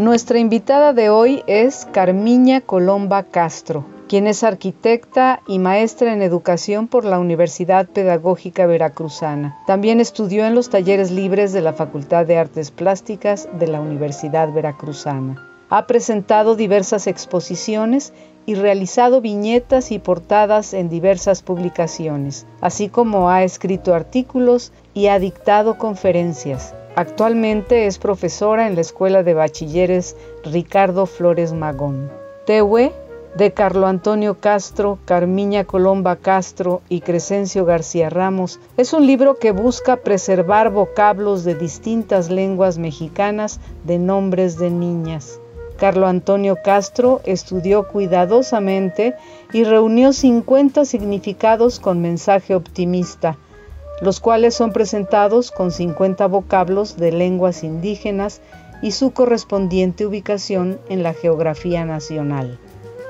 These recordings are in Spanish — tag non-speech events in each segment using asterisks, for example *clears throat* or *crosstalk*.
Nuestra invitada de hoy es Carmiña Colomba Castro, quien es arquitecta y maestra en educación por la Universidad Pedagógica Veracruzana. También estudió en los talleres libres de la Facultad de Artes Plásticas de la Universidad Veracruzana. Ha presentado diversas exposiciones y realizado viñetas y portadas en diversas publicaciones, así como ha escrito artículos y ha dictado conferencias. Actualmente es profesora en la Escuela de Bachilleres Ricardo Flores Magón. Tehue, de Carlo Antonio Castro, Carmiña Colomba Castro y Crescencio García Ramos, es un libro que busca preservar vocablos de distintas lenguas mexicanas de nombres de niñas. Carlo Antonio Castro estudió cuidadosamente y reunió 50 significados con mensaje optimista los cuales son presentados con 50 vocablos de lenguas indígenas y su correspondiente ubicación en la geografía nacional.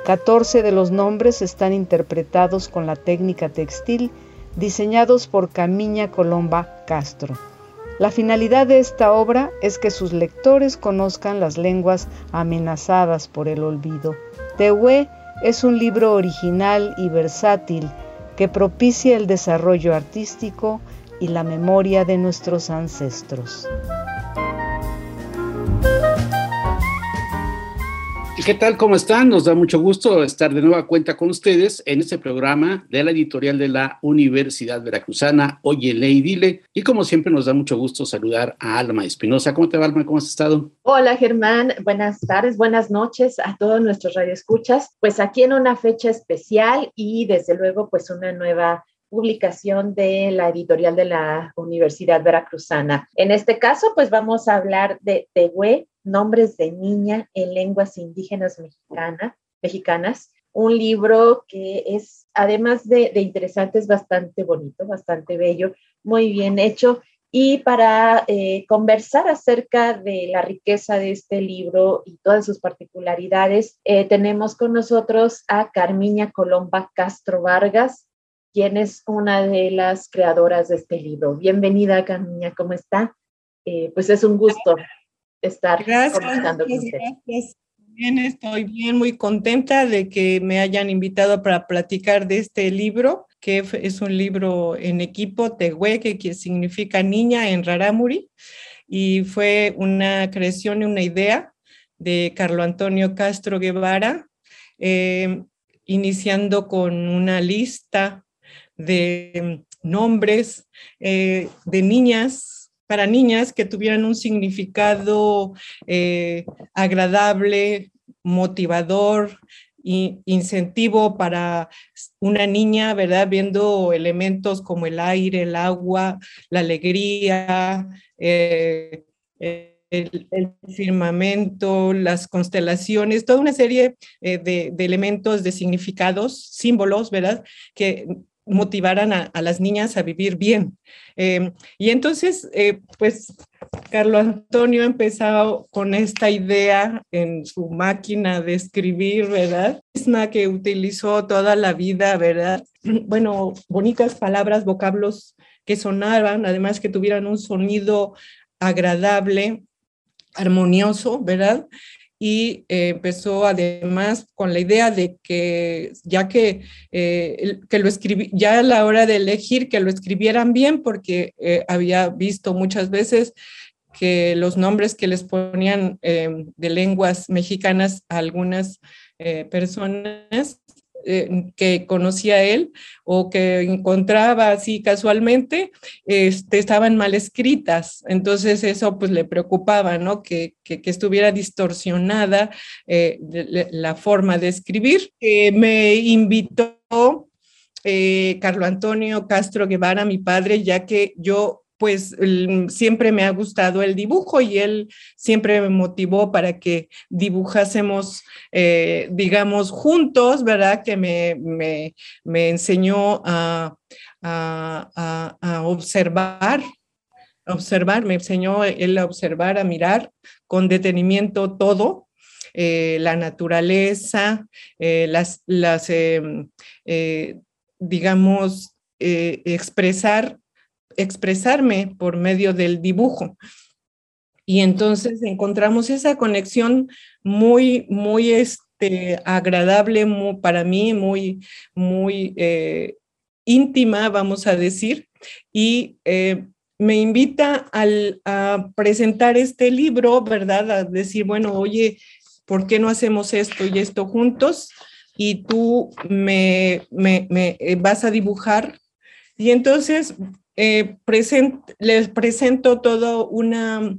14 de los nombres están interpretados con la técnica textil diseñados por Camiña Colomba Castro. La finalidad de esta obra es que sus lectores conozcan las lenguas amenazadas por el olvido. Tehue es un libro original y versátil que propicia el desarrollo artístico y la memoria de nuestros ancestros. ¿Qué tal? ¿Cómo están? Nos da mucho gusto estar de nueva cuenta con ustedes en este programa de la editorial de la Universidad Veracruzana, Oye, Ley, Dile. Y como siempre nos da mucho gusto saludar a Alma Espinosa. ¿Cómo te va, Alma? ¿Cómo has estado? Hola, Germán. Buenas tardes, buenas noches a todos nuestros radioescuchas. Pues aquí en una fecha especial y desde luego pues una nueva publicación de la editorial de la Universidad Veracruzana. En este caso, pues vamos a hablar de Tehue, nombres de niña en lenguas indígenas mexicanas, un libro que es, además de, interesante, es bastante bonito, bastante bello, muy bien hecho. Y para eh, conversar acerca de la riqueza de este libro y todas sus particularidades, eh, tenemos con nosotros a Carmiña Colomba Castro Vargas, quien es una de las creadoras de este libro. Bienvenida, Carmiña, ¿cómo está? Eh, pues es un gusto estar gracias, con usted. Gracias. Bien, estoy bien, muy contenta de que me hayan invitado para platicar de este libro, que es un libro en equipo, Tehueque, que significa niña en Raramuri, y fue una creación y una idea de Carlo Antonio Castro Guevara, eh, iniciando con una lista de nombres eh, de niñas para niñas que tuvieran un significado eh, agradable, motivador, incentivo para una niña, ¿verdad? Viendo elementos como el aire, el agua, la alegría, eh, el, firmamento, las constelaciones, toda una serie de, de, elementos, de significados, símbolos, ¿verdad? Que motivaran a, las niñas a vivir bien. Em, y entonces, eh, pues, Carlos Antonio ha empezado con esta idea en su máquina de escribir, ¿verdad? Misma que utilizó toda la vida, ¿verdad? Bueno, bonitas palabras, vocablos que sonaban, además que tuvieran un sonido agradable, armonioso, ¿verdad? Y eh, empezó además con la idea de que ya que, eh, que lo escribí, ya a la hora de elegir que lo escribieran bien, porque eh, había visto muchas veces que los nombres que les ponían de lenguas mexicanas a algunas personas eh, que conocía él o que encontraba así casualmente, este, estaban mal escritas. Entonces eso pues le preocupaba, ¿no? Que, que, estuviera distorsionada eh, la forma de escribir. Eh, me invitó Carlo Antonio Castro Guevara, mi padre, ya que yo pues siempre me ha gustado el dibujo y él siempre me motivó para que dibujásemos, eh, digamos, juntos, ¿verdad? Que me, me, enseñó a, a, observar, observar, me enseñó él a observar, a mirar con detenimiento todo, eh, la naturaleza, eh, las, las em, digamos, expresar expresarme por medio del dibujo. Y entonces encontramos esa conexión muy, muy este, agradable para mí, muy, muy eh, íntima, vamos a decir. Y eh, me invita al, a presentar este libro, ¿verdad? A decir, bueno, oye, ¿por qué no hacemos esto y esto juntos? Y tú me, me, me eh, vas a dibujar. Y entonces eh, les presento todo una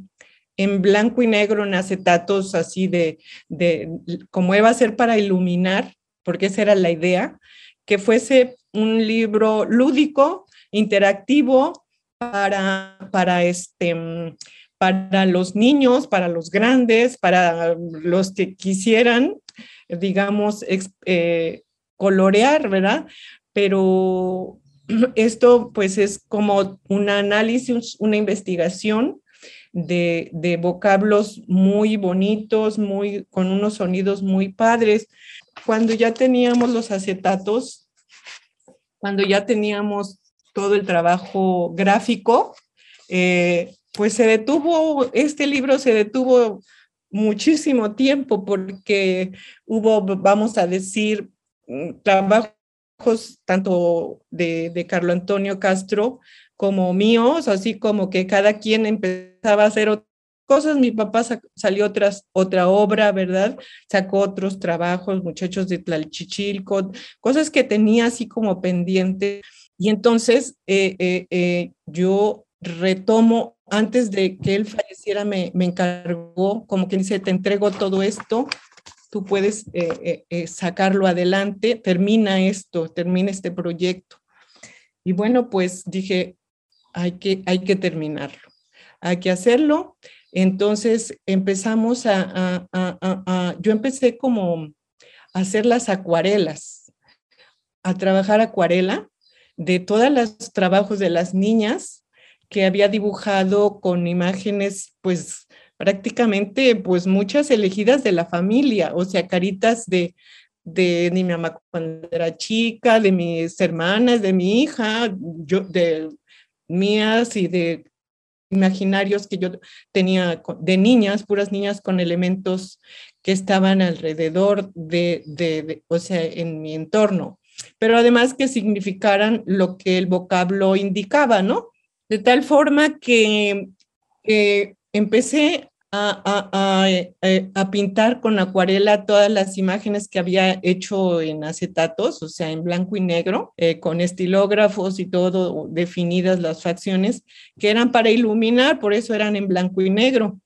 en blanco y negro en acetatos así de, como iba a ser para iluminar, porque esa era la idea, que fuese un libro lúdico, interactivo para, para, este, para los niños, para los grandes, para los que quisieran, digamos, eh, colorear, ¿verdad? Pero *clears throat* esto pues es como un análisis, una investigación de, vocablos muy bonitos, muy, con unos sonidos muy padres. Cuando ya teníamos los acetatos, cuando ya teníamos todo el trabajo gráfico, eh, pues se detuvo, este libro se detuvo muchísimo tiempo porque hubo, vamos a decir, trabajo tanto de, de Antonio Castro como míos, así como que cada quien empezaba a hacer cosas. Mi papá salió otras, otra obra, ¿verdad? Sacó otros trabajos, muchachos de Tlalchichilco, cosas que tenía así como pendiente. Y entonces eh, eh, eh, yo retomo, antes de que él falleciera, me, me encargó, como que dice, te entrego todo esto tú puedes eh, eh, eh, sacarlo adelante, termina esto, termina este proyecto. Y bueno, pues dije, hay que, hay que terminarlo, hay que hacerlo. Entonces empezamos a, yo empecé como a hacer las acuarelas, a trabajar acuarela de todos los trabajos de las niñas que había dibujado con imágenes pues prácticamente pues muchas elegidas de la familia, o sea, caritas de, de, mi mamá cuando era chica, de mis hermanas, de mi hija, yo, de mías y de imaginarios que yo tenía de niñas, puras niñas con elementos que estaban alrededor de, de, o sea, en mi entorno, pero además que significaran lo que el vocablo indicaba, ¿no? De tal forma que empecé eh, a, pintar con acuarela todas las imágenes que había hecho en acetatos, o sea, en blanco y negro, eh, con estilógrafos y todo definidas las facciones, que eran para iluminar, por eso eran en blanco y negro.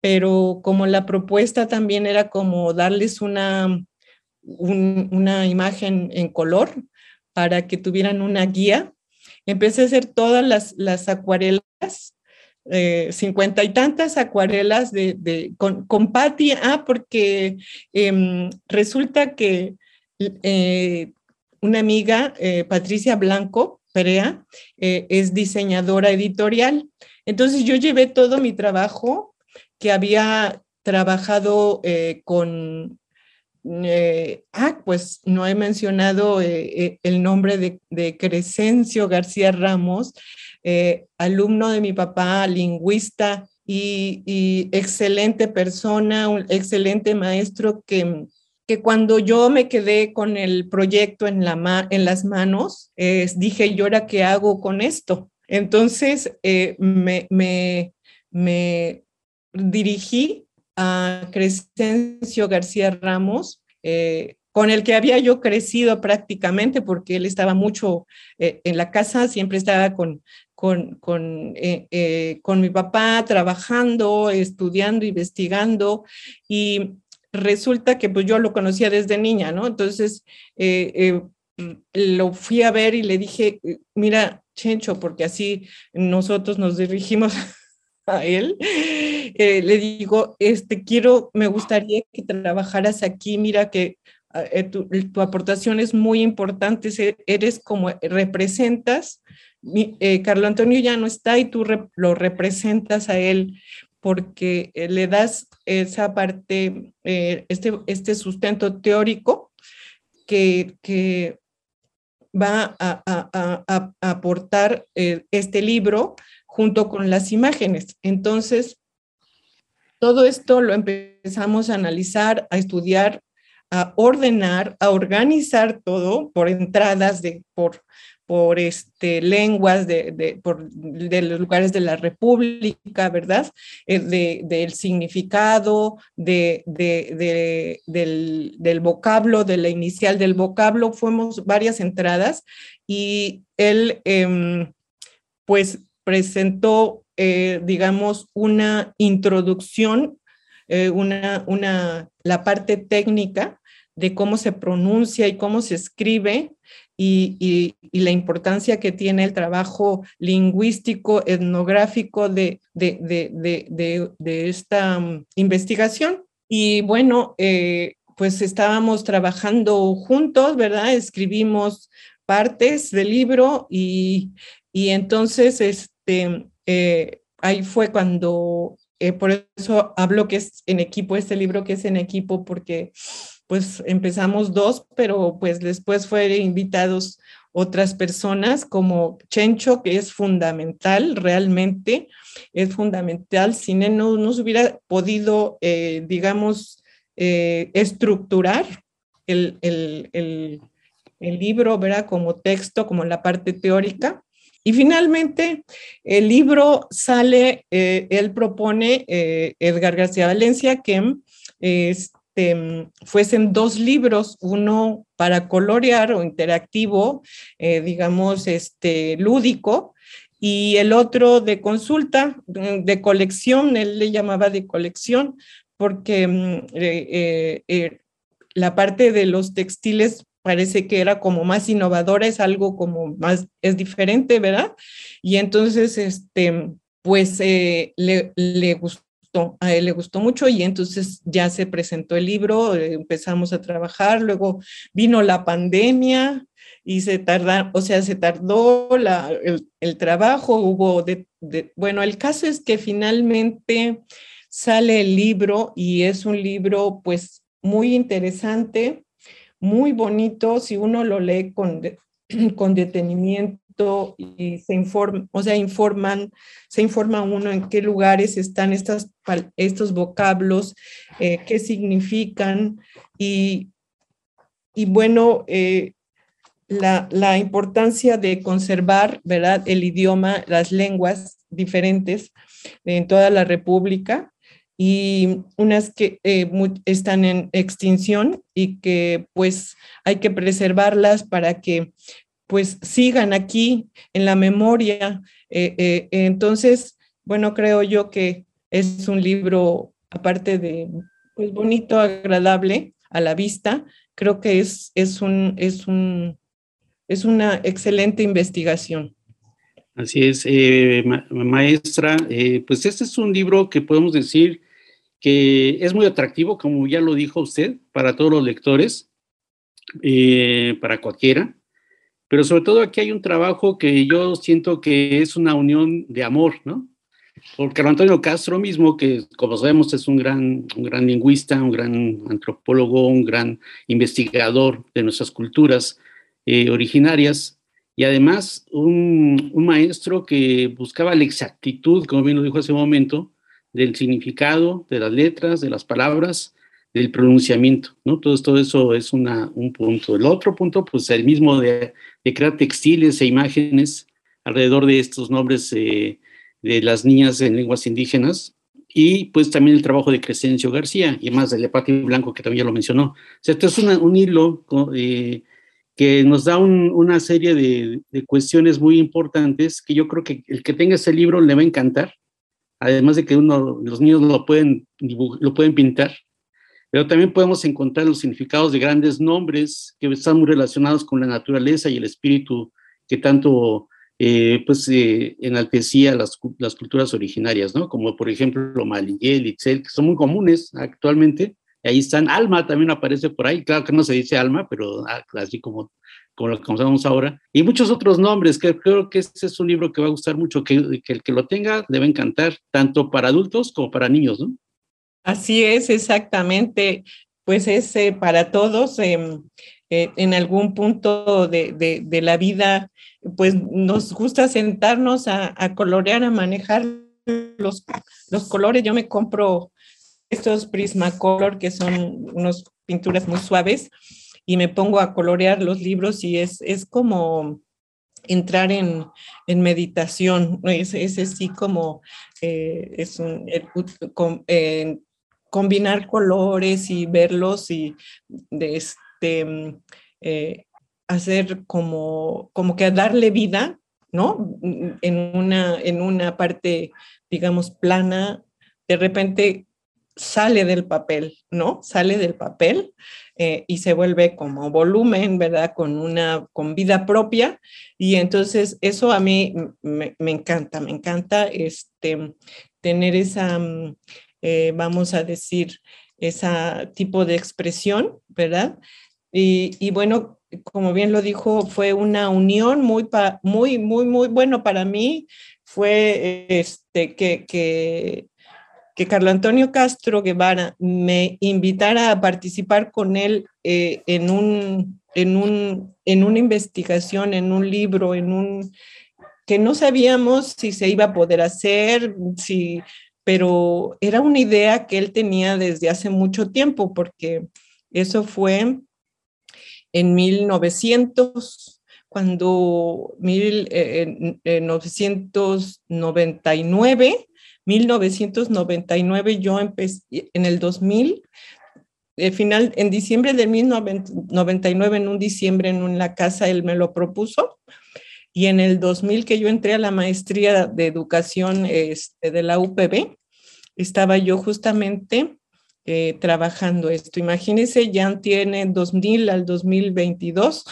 Pero como la propuesta también era como darles una, una imagen en color para que tuvieran una guía, empecé a hacer todas las, las acuarelas eh, cincuenta y tantas acuarelas de, con, con Patti, ah, porque em, resulta que eh, una amiga, eh, Patricia Blanco Perea, es diseñadora editorial. Entonces yo llevé todo mi trabajo que había trabajado con ah, pues no he mencionado el nombre de, Crescencio García Ramos, eh, alumno de mi papá, lingüista y, excelente persona, un excelente maestro que, que cuando yo me quedé con el proyecto en, la en las manos, dije, ¿y ahora qué hago con esto? Entonces eh, me, me, me, dirigí a Crescencio García Ramos, eh, con el que había yo crecido prácticamente, porque él estaba mucho en la casa, siempre estaba con, con, con, eh, eh, con mi papá trabajando, estudiando, investigando y resulta que pues yo lo conocía desde niña, ¿no? Entonces eh, lo fui a ver y le dije, mira, Chencho, porque así nosotros nos dirigimos *laughs* a él, le digo, este, quiero, me gustaría que trabajaras aquí, mira que eh, tu, aportación es muy importante, eres como representas, eh, Carlos Antonio ya no está y tú lo representas a él porque le das esa parte, este, este sustento teórico que, que va a, a, a, aportar este libro junto con las imágenes. Entonces, todo esto lo empezamos a analizar, a estudiar, a ordenar, a organizar todo por entradas de, por, por este, lenguas de, de, por, de los lugares de la República, ¿verdad? Eh, de, del significado, de, del, del, vocablo, de la inicial del vocablo, fuimos varias entradas y él, eh, pues, presentó, eh, digamos, una introducción, eh, una, una, la parte técnica de cómo se pronuncia y cómo se escribe y, y, la importancia que tiene el trabajo lingüístico, etnográfico de, de, de, de esta um, investigación. Y bueno, eh, pues estábamos trabajando juntos, ¿verdad? Escribimos partes del libro y, y entonces, este, eh, ahí fue cuando, eh, por eso hablo que es en equipo, este libro que es en equipo, porque pues empezamos dos, pero pues después fueron invitados otras personas como Chencho, que es fundamental, realmente es fundamental. Sin él no, no se hubiera podido, eh, digamos, estructurar el, el, el, libro, ¿verdad? Como texto, como la parte teórica. Y finalmente, el libro sale, eh, él propone, eh, Edgar García Valencia, que este, fuesen dos libros, uno para colorear o interactivo, eh, digamos, este, lúdico, y el otro de consulta, de colección, él le llamaba de colección, porque mm, la parte de los textiles parece que era como más innovadora, es algo como más, es diferente, ¿verdad? Y entonces, este, pues eh, le, le gustó, a él le gustó mucho y entonces ya se presentó el libro, eh, empezamos a trabajar, luego vino la pandemia y se o sea, se tardó la, el, trabajo, hubo de, bueno, el caso es que finalmente sale el libro y es un libro pues muy interesante muy bonito si uno lo lee con, *clears throat* con detenimiento y se informa, o sea, informan, se informa uno en qué lugares están estas, estos vocablos, eh, qué significan y, y bueno, eh, la, la, importancia de conservar, ¿verdad?, el idioma, las lenguas diferentes en toda la República y unas que eh, están en extinción y que pues hay que preservarlas para que pues sigan aquí en la memoria. Eh, eh, entonces, bueno, creo yo que es un libro, aparte de pues bonito, agradable a la vista, creo que es, es, un, es, un, es una excelente investigación. Así es, maestra. pues este es un libro que podemos decir que es muy atractivo, como ya lo dijo usted, para todos los lectores, eh, para cualquiera, pero sobre todo aquí hay un trabajo que yo siento que es una unión de amor, ¿no? Por Carlos Antonio Castro mismo, que como sabemos es un gran, un gran lingüista, un gran antropólogo, un gran investigador de nuestras culturas eh, originarias, y además un, un maestro que buscaba la exactitud, como bien lo dijo hace un momento, del significado de las letras, de las palabras, del pronunciamiento, ¿no? Todo, todo eso es una, un punto. El otro punto, pues el mismo de, crear textiles e imágenes alrededor de estos nombres eh, de las niñas en lenguas indígenas, y pues también el trabajo de Crescencio García, y más de Lepati Blanco, que también ya lo mencionó. O sea, esto es un hilo eh, que nos da una serie de, de, cuestiones muy importantes que yo creo que el que tenga ese libro le va a encantar, además de que uno, los niños lo pueden, lo pueden pintar, pero también podemos encontrar los significados de grandes nombres que están muy relacionados con la naturaleza y el espíritu que tanto eh, pues eh, enaltecía las, las, culturas originarias, ¿no? Como por ejemplo Maliyel, Itzel, que son muy comunes actualmente. Ahí están, Alma también aparece por ahí, claro que no se dice Alma, pero ah, así como, como lo conocemos ahora. Y muchos otros nombres, que creo que este es un libro que va a gustar mucho, que, el que lo tenga debe encantar, tanto para adultos como para niños, ¿no? Así es, exactamente. Pues es eh, para todos. Em, eh, en algún punto de, de, la vida, pues nos gusta sentarnos a, colorear, a manejar los, los, colores. Yo me compro estos Prismacolor, que son unas pinturas muy suaves, y me pongo a colorear los libros y es, es como entrar en, en meditación, es, es así como eh, es un, combinar colores y verlos y de este, eh, hacer como, como que darle vida, ¿no? En una, en una parte, digamos, plana, de repente sale del papel, ¿no? Sale del papel eh, y se vuelve como volumen, ¿verdad? Con una, con vida propia. Y entonces eso a mí me, me encanta, me encanta este, tener esa, eh, vamos a decir, ese tipo de expresión, ¿verdad? Y, bueno, como bien lo dijo, fue una unión muy, muy, muy, muy bueno para mí. Fue este, que, que, que Carlo Antonio Castro Guevara me invitara a participar con él eh, en, un, en, un, en una investigación, en un libro, en un que no sabíamos si se iba a poder hacer, si pero era una idea que él tenía desde hace mucho tiempo, porque eso fue en 1900, cuando 1999, 1999 eh, yo empecé en el 2000, al final, en diciembre del 1999, en un diciembre en la casa, él me lo propuso. Y en el 2000 que yo entré a la maestría de educación este, de la UPB, estaba yo justamente eh, trabajando esto. Imagínense, ya tiene 2000 al 2022,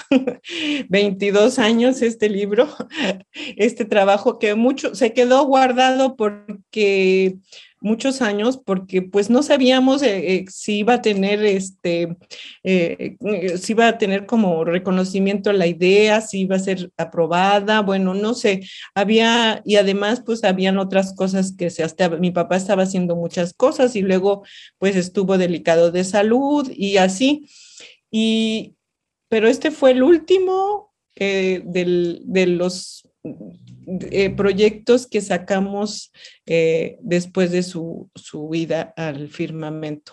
22 *laughs* años este libro, *laughs* este trabajo que mucho se quedó guardado porque muchos años porque pues no sabíamos eh, eh, si iba a tener este, eh, si iba a tener como reconocimiento la idea, si iba a ser aprobada, bueno, no sé, había, y además pues habían otras cosas que se hasta, mi papá estaba haciendo muchas cosas y luego pues estuvo delicado de salud y así, y, pero este fue el último del, de los eh, proyectos que sacamos eh, después de su, su vida al firmamento.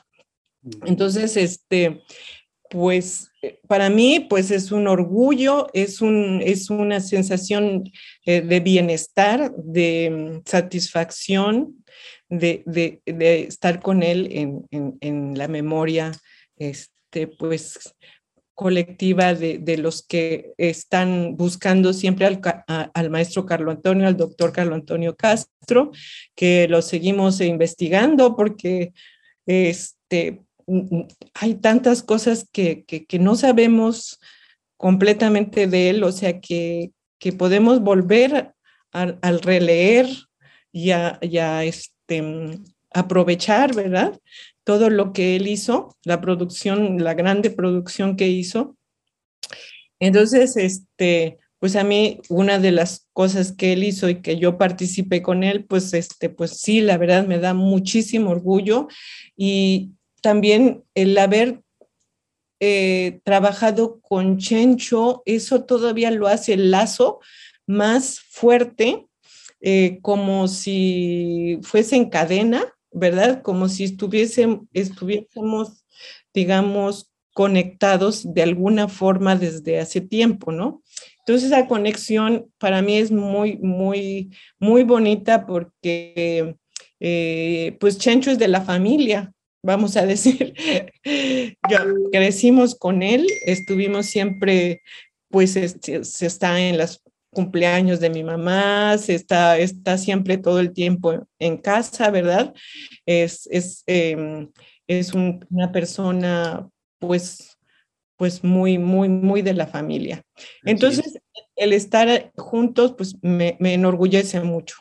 Entonces, este, pues eh, para mí, pues es un orgullo, es, un, es una sensación de bienestar, de mm, satisfacción, de, de, de, estar con él en, en, en, la memoria, este, pues colectiva de, los que están buscando siempre al, maestro Carlo Antonio, al doctor Carlo Antonio Castro, que lo seguimos investigando porque este, hay tantas cosas que, no sabemos completamente de él, o sea que, podemos volver al releer y a, este, aprovechar, ¿verdad? Todo lo que él hizo, la producción, la grande producción que hizo. Entonces, este, pues a mí una de las cosas que él hizo y que yo participé con él, pues este, pues sí, la verdad me da muchísimo orgullo y también el haber eh, trabajado con Chencho, eso todavía lo hace el lazo más fuerte, eh, como si fuese en cadena, ¿verdad? Como si estuviésemos, digamos, conectados de alguna forma desde hace tiempo, ¿no? Entonces esa conexión para mí es muy, muy, muy bonita porque eh, pues Chencho es de la familia, vamos a decir. *laughs* Yo, crecimos con él, estuvimos siempre, pues se está en las cumpleaños de mi mamá, se está, está siempre todo el tiempo en casa, ¿verdad? Es, es, em, es una persona, pues, pues muy, muy, muy de la familia. Entonces, el estar juntos, pues me, enorgullece mucho.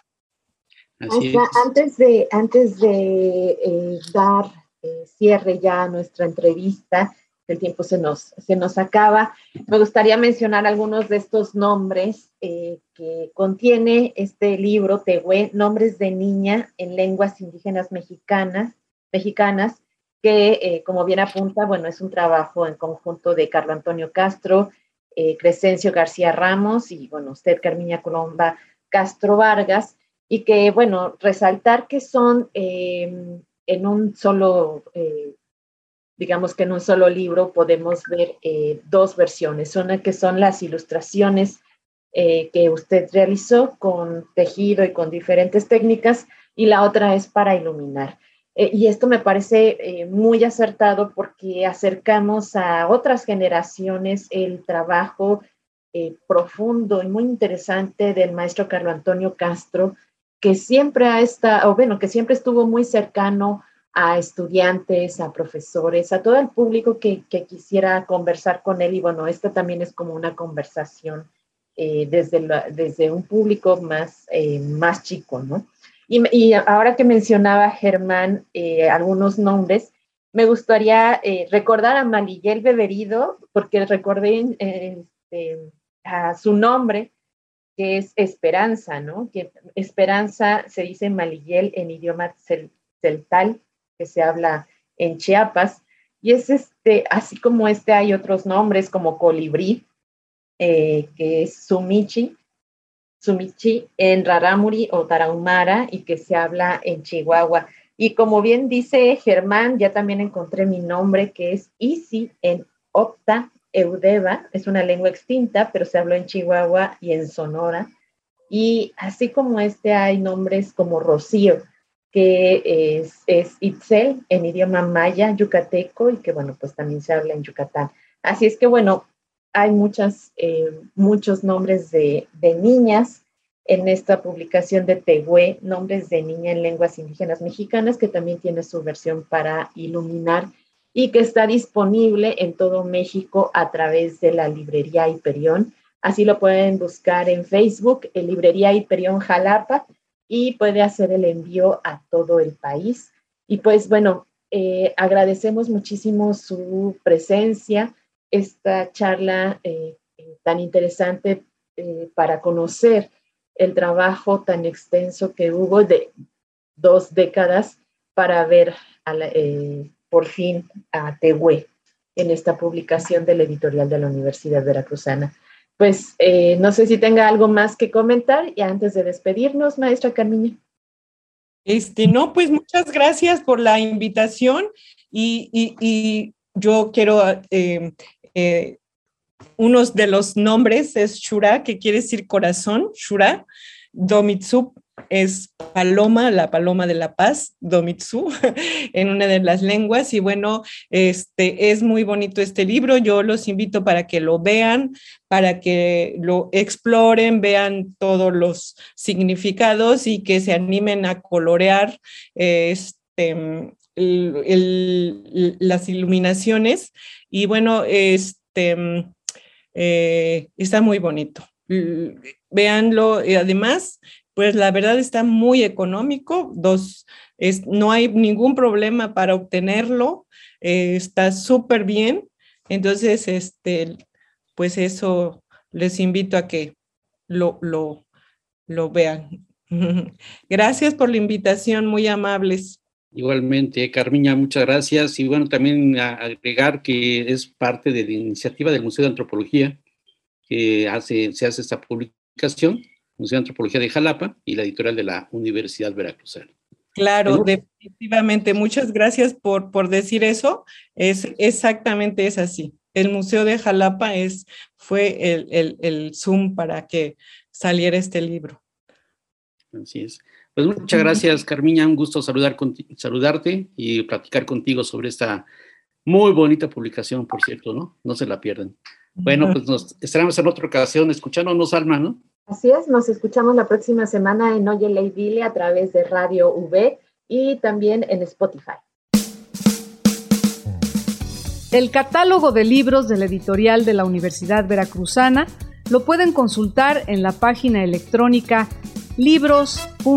Antes de, antes de eh, dar eh, cierre ya a nuestra entrevista, el tiempo se nos, se nos acaba. Me gustaría mencionar algunos de estos nombres eh, que contiene este libro, Tehue, Nombres de Niña en Lenguas Indígenas Mexicanas, mexicanas que, eh, como bien apunta, bueno, es un trabajo en conjunto de Carlos Antonio Castro, eh, Crescencio García Ramos y, bueno, usted, Carmiña Colomba Castro Vargas, y que, bueno, resaltar que son en un solo digamos que en un solo libro podemos ver eh, dos versiones, una que son las ilustraciones eh, que usted realizó con tejido y con diferentes técnicas y la otra es para iluminar. Eh, y esto me parece muy acertado porque acercamos a otras generaciones el trabajo profundo y muy interesante del maestro Carlos Antonio Castro, que siempre ha estado, o bueno, que siempre estuvo muy cercano a estudiantes, a profesores, a todo el público que, quisiera conversar con él. Y bueno, esto también es como una conversación eh, desde, desde un público más, eh, más chico, ¿no? Y, ahora que mencionaba Germán eh, algunos nombres, me gustaría recordar a Maliguel Beberido, porque recordé este, a su nombre, que es Esperanza, ¿no? Que Esperanza se dice Maliguel en idioma celtal que se habla en Chiapas. Y es este, así como este, hay otros nombres como colibrí, eh, que es sumichi, sumichi en Raramuri o Tarahumara y que se habla en Chihuahua. Y como bien dice Germán, ya también encontré mi nombre que es Isi en Opta Eudeva, es una lengua extinta, pero se habló en Chihuahua y en Sonora. Y así como este hay nombres como Rocío, que es, es Itzel en idioma maya, yucateco, y que bueno, pues también se habla en Yucatán. Así es que bueno, hay muchas, eh, muchos nombres de, de, niñas en esta publicación de Tehue, nombres de niña en lenguas indígenas mexicanas, que también tiene su versión para iluminar y que está disponible en todo México a través de la librería Hiperión. Así lo pueden buscar en Facebook, en Librería Hiperión Jalapa, y puede hacer el envío a todo el país. Y pues bueno, eh, agradecemos muchísimo su presencia, esta charla eh, eh, tan interesante para conocer el trabajo tan extenso que hubo de dos décadas para ver por fin a Tehue en esta publicación del editorial de la Universidad Veracruzana pues eh, no sé si tenga algo más que comentar y antes de despedirnos, maestra Carmiña. Este, no, pues muchas gracias por la invitación y, yo quiero, eh, eh, uno de los nombres es Shura, que quiere decir corazón, Shura, Domitsu es paloma, la paloma de la paz, Domitsu, *laughs* en una de las lenguas. Y bueno, este es muy bonito este libro. Yo los invito para que lo vean, para que lo exploren, vean todos los significados y que se animen a colorear este, las iluminaciones. Y bueno, este eh, está muy bonito. Véanlo. Y además, pues la verdad está muy económico, dos, es, no hay ningún problema para obtenerlo, eh, está súper bien, entonces, este, pues eso les invito a que lo, lo, lo vean. *laughs* Gracias por la invitación, muy amables. Igualmente, Carmiña, muchas gracias. Y bueno, también agregar que es parte de la iniciativa del Museo de Antropología que hace, se hace esta publicación Museo de Antropología de Jalapa y la editorial de la Universidad Veracruzana. Claro, definitivamente. Muchas gracias por, por decir eso. Es exactamente es así. El Museo de Jalapa es, fue el, el, el Zoom para que saliera este libro. Así es. Pues muchas gracias, Carmiña. Un gusto saludar saludarte y platicar contigo sobre esta muy bonita publicación, por cierto, ¿no? No se la pierdan. Bueno, pues nos estaremos en otra ocasión escuchándonos, Alma, ¿no? Así es, nos escuchamos la próxima semana en Oye Ley Dile a través de Radio V y también en Spotify. El catálogo de libros de la editorial de la Universidad Veracruzana lo pueden consultar en la página electrónica libros.ub.mx.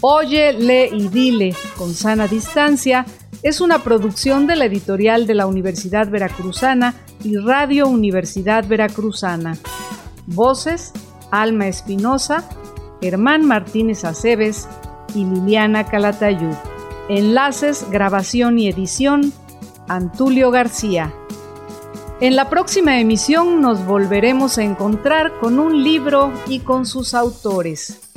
Oye, lee y dile con sana distancia es una producción de la editorial de la Universidad Veracruzana y Radio Universidad Veracruzana. Voces, Alma Espinosa, Germán Martínez Aceves y Liliana Calatayud. Enlaces, grabación y edición, Antulio García. En la próxima emisión nos volveremos a encontrar con un libro y con sus autores.